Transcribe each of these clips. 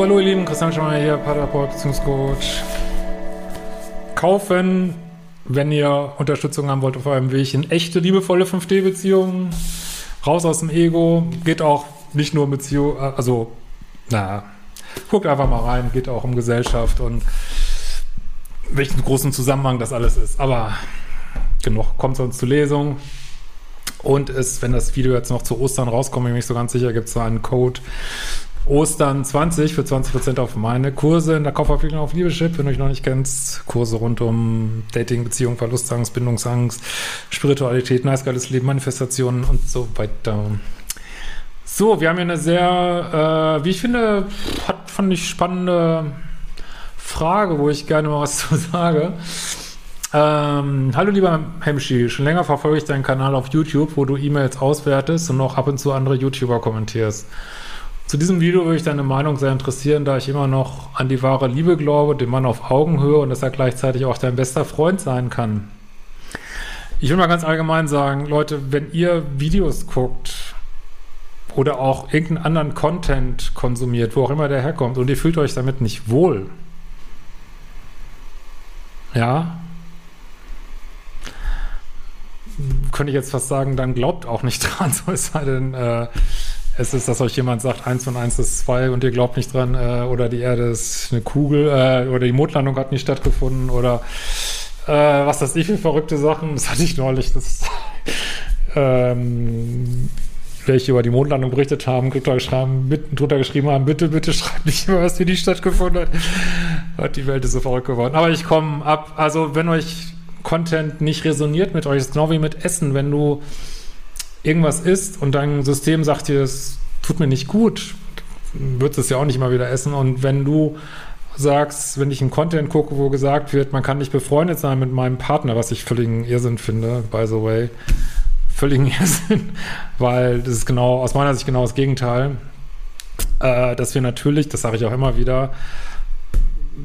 Hallo ihr Lieben, Christian Schmeier hier, Paterport, Beziehungscoach. Kaufen, wenn ihr Unterstützung haben wollt auf eurem Weg in echte, liebevolle 5D-Beziehungen. Raus aus dem Ego. Geht auch nicht nur um Beziehung, also, na, guckt einfach mal rein, geht auch um Gesellschaft und welchen großen Zusammenhang das alles ist. Aber genug, kommt sonst zur Lesung. Und ist, wenn das Video jetzt noch zu Ostern rauskommt, bin ich mir nicht so ganz sicher, gibt es da einen Code Ostern 20 für 20% auf meine Kurse in der Kaufverpflichtung auf Liebeschip, wenn du mich noch nicht kennst. Kurse rund um Dating, Beziehung, Verlustangst, Bindungsangst, Spiritualität, nice geiles Leben, Manifestationen und so weiter. So, wir haben hier eine sehr, äh, wie ich finde, hat, fand ich spannende Frage, wo ich gerne mal was zu sage. Ähm, hallo lieber Hemschi, schon länger verfolge ich deinen Kanal auf YouTube, wo du E-Mails auswertest und auch ab und zu andere YouTuber kommentierst. Zu diesem Video würde ich deine Meinung sehr interessieren, da ich immer noch an die wahre Liebe glaube, dem Mann auf Augenhöhe und dass er gleichzeitig auch dein bester Freund sein kann. Ich will mal ganz allgemein sagen, Leute, wenn ihr Videos guckt oder auch irgendeinen anderen Content konsumiert, wo auch immer der herkommt und ihr fühlt euch damit nicht wohl, ja, könnte ich jetzt fast sagen, dann glaubt auch nicht dran, so ist halt denn, äh, es ist, dass euch jemand sagt, eins und eins ist zwei und ihr glaubt nicht dran, äh, oder die Erde ist eine Kugel, äh, oder die Mondlandung hat nicht stattgefunden, oder äh, was das ich für verrückte Sachen, das hatte ich neulich, das ähm, welche über die Mondlandung berichtet haben, drunter geschrieben, drunter geschrieben haben, bitte, bitte schreibt nicht über was, wie die stattgefunden hat. Hat die Welt ist so verrückt geworden. Aber ich komme ab, also wenn euch Content nicht resoniert mit euch, ist genau wie mit Essen, wenn du irgendwas isst und dein System sagt dir, es tut mir nicht gut, würdest es ja auch nicht mal wieder essen. Und wenn du sagst, wenn ich einen Content gucke, wo gesagt wird, man kann nicht befreundet sein mit meinem Partner, was ich völligen Irrsinn finde, by the way, völligen Irrsinn, weil das ist genau, aus meiner Sicht genau das Gegenteil, äh, dass wir natürlich, das sage ich auch immer wieder,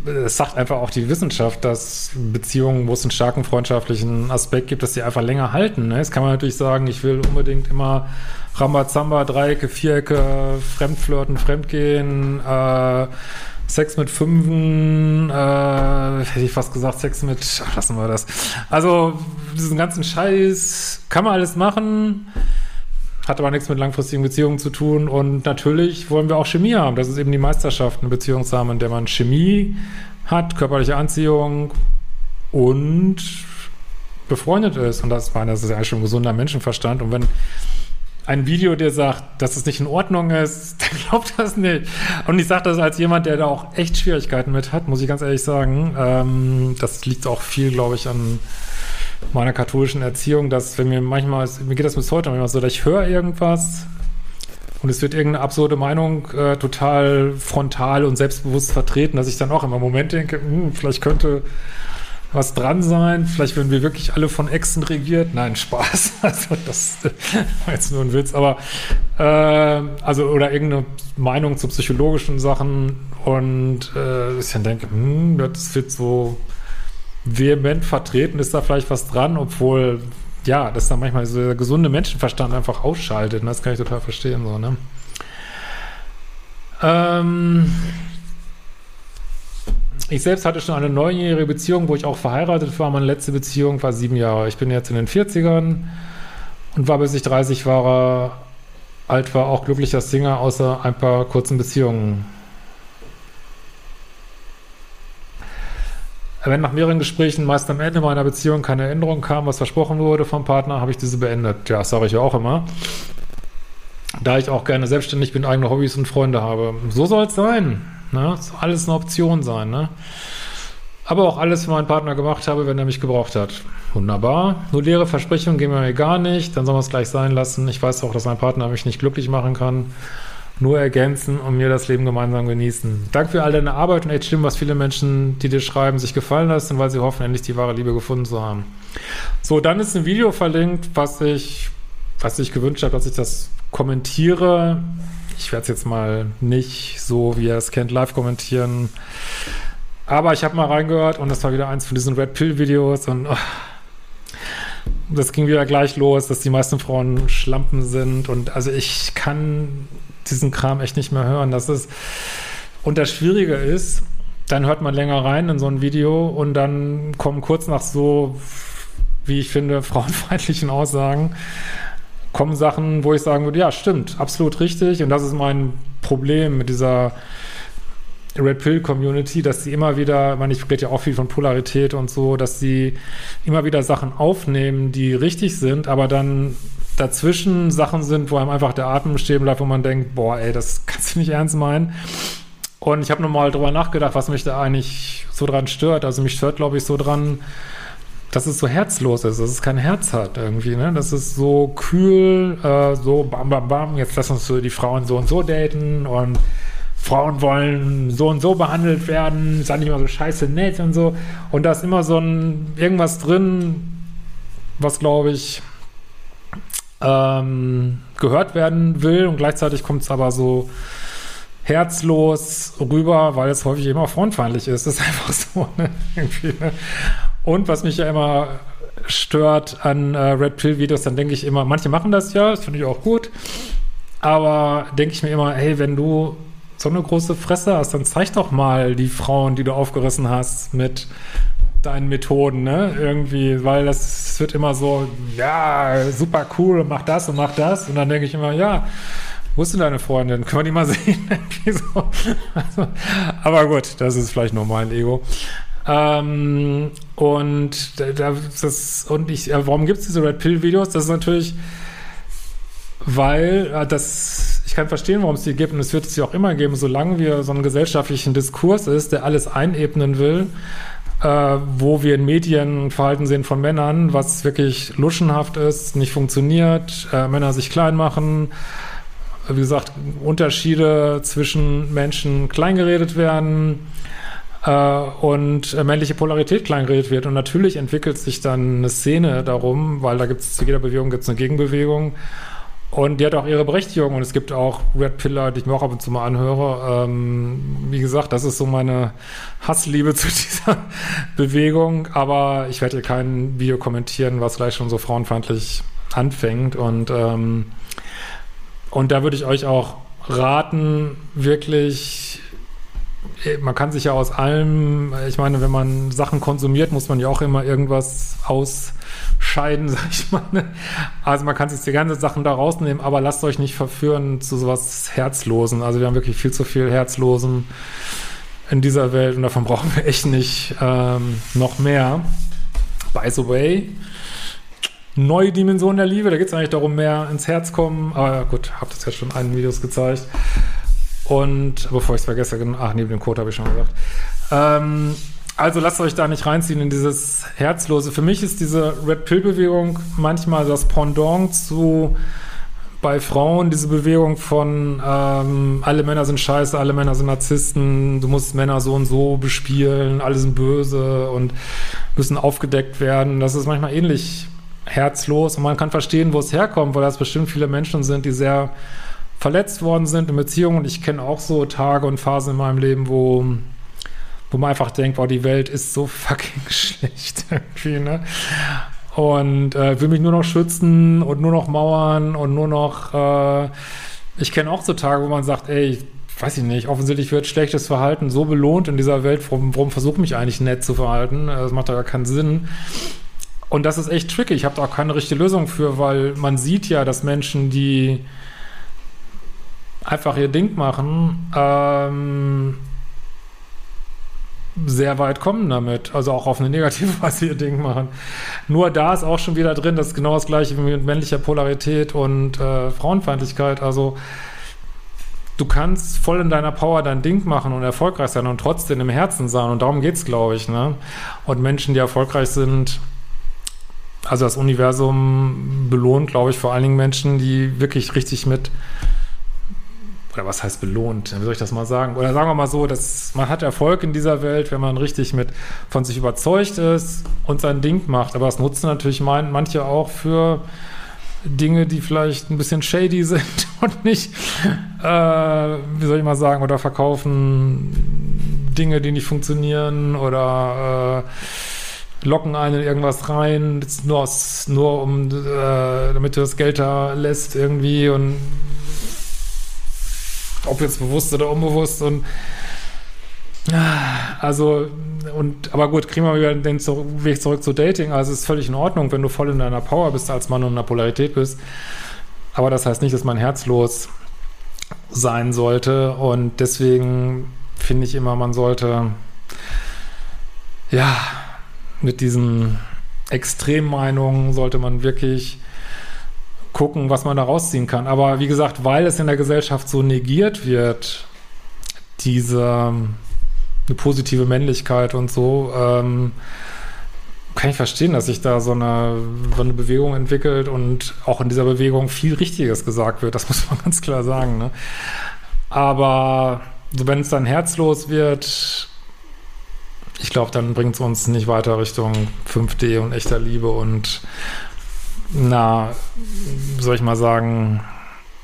es sagt einfach auch die Wissenschaft, dass Beziehungen, wo es einen starken freundschaftlichen Aspekt gibt, dass die einfach länger halten. Ne? Jetzt kann man natürlich sagen, ich will unbedingt immer Rambazamba, Dreiecke, Vierecke, Fremdflirten, Fremdgehen, äh, Sex mit Fünfen, äh, hätte ich fast gesagt, Sex mit, ach, lassen wir das. Also diesen ganzen Scheiß kann man alles machen hat aber nichts mit langfristigen Beziehungen zu tun. Und natürlich wollen wir auch Chemie haben. Das ist eben die Meisterschaft, eine Beziehung zu haben, in der man Chemie hat, körperliche Anziehung und befreundet ist. Und das, meine, das ist ja eigentlich schon ein gesunder Menschenverstand. Und wenn ein Video dir sagt, dass es nicht in Ordnung ist, dann glaubt das nicht. Und ich sage das als jemand, der da auch echt Schwierigkeiten mit hat, muss ich ganz ehrlich sagen. Ähm, das liegt auch viel, glaube ich, an meiner katholischen Erziehung, dass wenn mir manchmal, mir geht das bis heute manchmal so, dass ich höre irgendwas und es wird irgendeine absurde Meinung äh, total frontal und selbstbewusst vertreten, dass ich dann auch immer im Moment denke, hm, vielleicht könnte was dran sein, vielleicht werden wir wirklich alle von Echsen regiert. Nein, Spaß. Also das war jetzt nur ein Witz, aber äh, also oder irgendeine Meinung zu psychologischen Sachen und äh, ich dann denke, hm, das wird so vehement vertreten, ist da vielleicht was dran, obwohl, ja, das dann manchmal so der gesunde Menschenverstand einfach ausschaltet. Und das kann ich total verstehen, so, ne? Ähm, ich selbst hatte schon eine neunjährige Beziehung, wo ich auch verheiratet war. Meine letzte Beziehung war sieben Jahre. Ich bin jetzt in den 40ern und war bis ich 30 war, alt war, auch glücklicher Singer, außer ein paar kurzen Beziehungen. Wenn nach mehreren Gesprächen meist am Ende meiner Beziehung keine Änderung kam, was versprochen wurde vom Partner, habe ich diese beendet. Ja, das sage ich ja auch immer. Da ich auch gerne selbstständig bin, eigene Hobbys und Freunde habe. So soll es sein. Ne? Soll alles eine Option sein. Ne? Aber auch alles für meinen Partner gemacht habe, wenn er mich gebraucht hat. Wunderbar. Nur leere Versprechungen gehen mir gar nicht. Dann soll man es gleich sein lassen. Ich weiß auch, dass mein Partner mich nicht glücklich machen kann nur ergänzen und mir das Leben gemeinsam genießen. Danke für all deine Arbeit und echt schlimm, was viele Menschen, die dir schreiben, sich gefallen lassen, weil sie hoffen, endlich die wahre Liebe gefunden zu haben. So, dann ist ein Video verlinkt, was ich, was ich gewünscht habe, dass ich das kommentiere. Ich werde es jetzt mal nicht so, wie ihr es kennt, live kommentieren. Aber ich habe mal reingehört und das war wieder eins von diesen Red Pill Videos und oh, das ging wieder gleich los, dass die meisten Frauen Schlampen sind und also ich kann diesen Kram echt nicht mehr hören. Das ist, Und das Schwierige ist, dann hört man länger rein in so ein Video und dann kommen kurz nach so, wie ich finde, frauenfeindlichen Aussagen, kommen Sachen, wo ich sagen würde, ja, stimmt, absolut richtig. Und das ist mein Problem mit dieser Red Pill Community, dass sie immer wieder, man, ich rede ja auch viel von Polarität und so, dass sie immer wieder Sachen aufnehmen, die richtig sind, aber dann dazwischen Sachen sind, wo einem einfach der Atem stehen bleibt, wo man denkt, boah, ey, das kannst du nicht ernst meinen. Und ich habe nochmal drüber nachgedacht, was mich da eigentlich so dran stört. Also mich stört, glaube ich, so dran, dass es so herzlos ist, dass es kein Herz hat irgendwie, ne? Das ist so kühl, äh, so bam, bam, bam, jetzt lass uns die Frauen so und so daten und Frauen wollen so und so behandelt werden, sei nicht immer so scheiße nett und so. Und da ist immer so ein irgendwas drin, was glaube ich ähm, gehört werden will und gleichzeitig kommt es aber so herzlos rüber, weil es häufig immer frauenfeindlich ist. Das ist einfach so. Ne? ne? Und was mich ja immer stört an äh, Red Pill Videos, dann denke ich immer, manche machen das ja, das finde ich auch gut, aber denke ich mir immer, hey, wenn du so eine große Fresse hast, dann zeig doch mal die Frauen, die du aufgerissen hast mit deinen Methoden, ne? Irgendwie, weil das wird immer so, ja, super cool, mach das und mach das. Und dann denke ich immer, ja, wo ist denn deine Freundin? Können wir die mal sehen? so. also, aber gut, das ist vielleicht nur mein Ego. Ähm, und das, und ich, warum gibt es diese Red Pill Videos? Das ist natürlich, weil äh, das, ich kann verstehen, warum es die gibt und es wird es ja auch immer geben, solange wir so einen gesellschaftlichen Diskurs ist, der alles einebnen will, äh, wo wir in Medien Verhalten sehen von Männern, was wirklich luschenhaft ist, nicht funktioniert, äh, Männer sich klein machen, wie gesagt, Unterschiede zwischen Menschen kleingeredet werden äh, und männliche Polarität kleingeredet wird. Und natürlich entwickelt sich dann eine Szene darum, weil da gibt es zu jeder Bewegung gibt's eine Gegenbewegung. Und die hat auch ihre Berechtigung. Und es gibt auch Red Pillar, die ich mir auch ab und zu mal anhöre. Ähm, wie gesagt, das ist so meine Hassliebe zu dieser Bewegung. Aber ich werde hier kein Video kommentieren, was gleich schon so frauenfeindlich anfängt. Und ähm, und da würde ich euch auch raten, wirklich, man kann sich ja aus allem, ich meine, wenn man Sachen konsumiert, muss man ja auch immer irgendwas ausscheiden, sag ich mal. Ne? Also man kann sich die ganzen Sachen da rausnehmen, aber lasst euch nicht verführen zu sowas Herzlosen. Also wir haben wirklich viel zu viel Herzlosen in dieser Welt und davon brauchen wir echt nicht ähm, noch mehr. By the way, neue Dimension der Liebe. Da geht es eigentlich darum, mehr ins Herz kommen. Aber gut, habe das jetzt schon in einem Videos gezeigt. Und bevor ich es vergesse, ach, neben dem Code habe ich schon gesagt. Ähm, also lasst euch da nicht reinziehen in dieses Herzlose. Für mich ist diese Red Pill-Bewegung manchmal das Pendant zu bei Frauen diese Bewegung von ähm, alle Männer sind scheiße, alle Männer sind Narzissten, du musst Männer so und so bespielen, alle sind böse und müssen aufgedeckt werden. Das ist manchmal ähnlich herzlos und man kann verstehen, wo es herkommt, weil das bestimmt viele Menschen sind, die sehr verletzt worden sind in Beziehungen. Und ich kenne auch so Tage und Phasen in meinem Leben, wo, wo man einfach denkt, wow, die Welt ist so fucking schlecht irgendwie, ne? Und äh, will mich nur noch schützen und nur noch mauern und nur noch, äh, ich kenne auch so Tage, wo man sagt, ey, weiß ich nicht, offensichtlich wird schlechtes Verhalten so belohnt in dieser Welt, warum, warum versuche ich mich eigentlich nett zu verhalten? Das macht ja gar keinen Sinn. Und das ist echt tricky. Ich habe da auch keine richtige Lösung für, weil man sieht ja, dass Menschen, die einfach ihr Ding machen, ähm, sehr weit kommen damit. Also auch auf eine negative Weise ihr Ding machen. Nur da ist auch schon wieder drin, das ist genau das gleiche wie mit männlicher Polarität und äh, Frauenfeindlichkeit. Also du kannst voll in deiner Power dein Ding machen und erfolgreich sein und trotzdem im Herzen sein. Und darum geht es, glaube ich. Ne? Und Menschen, die erfolgreich sind, also das Universum belohnt, glaube ich, vor allen Dingen Menschen, die wirklich richtig mit, oder was heißt belohnt, wie soll ich das mal sagen? Oder sagen wir mal so, dass man hat Erfolg in dieser Welt, wenn man richtig mit von sich überzeugt ist und sein Ding macht. Aber das nutzen natürlich mein, manche auch für Dinge, die vielleicht ein bisschen shady sind und nicht, äh, wie soll ich mal sagen, oder verkaufen Dinge, die nicht funktionieren oder äh, locken einen in irgendwas rein, nur, aus, nur um, äh, damit du das Geld da lässt irgendwie und ob jetzt bewusst oder unbewusst und Also, und, aber gut, kriegen wir wieder den Weg zurück zu Dating. Also, es ist völlig in Ordnung, wenn du voll in deiner Power bist als Mann und in der Polarität bist. Aber das heißt nicht, dass man herzlos sein sollte. Und deswegen finde ich immer, man sollte, ja, mit diesen Extremmeinungen sollte man wirklich gucken, was man da rausziehen kann. Aber wie gesagt, weil es in der Gesellschaft so negiert wird, diese eine positive Männlichkeit und so, ähm, kann ich verstehen, dass sich da so eine, so eine Bewegung entwickelt und auch in dieser Bewegung viel Richtiges gesagt wird. Das muss man ganz klar sagen. Ne? Aber wenn es dann herzlos wird, ich glaube, dann bringt es uns nicht weiter Richtung 5D und echter Liebe und na, soll ich mal sagen,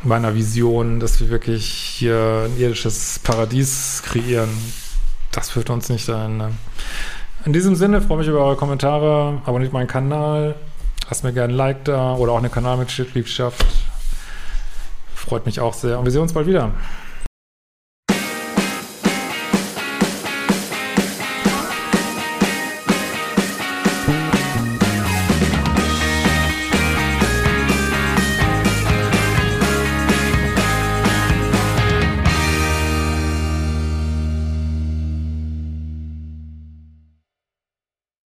meiner Vision, dass wir wirklich hier ein irdisches Paradies kreieren. Das führt uns nicht dahin. Ne? In diesem Sinne freue mich über eure Kommentare, abonniert meinen Kanal, lasst mir gerne ein Like da oder auch eine Kanalmitgliedschaft. Freut mich auch sehr und wir sehen uns bald wieder.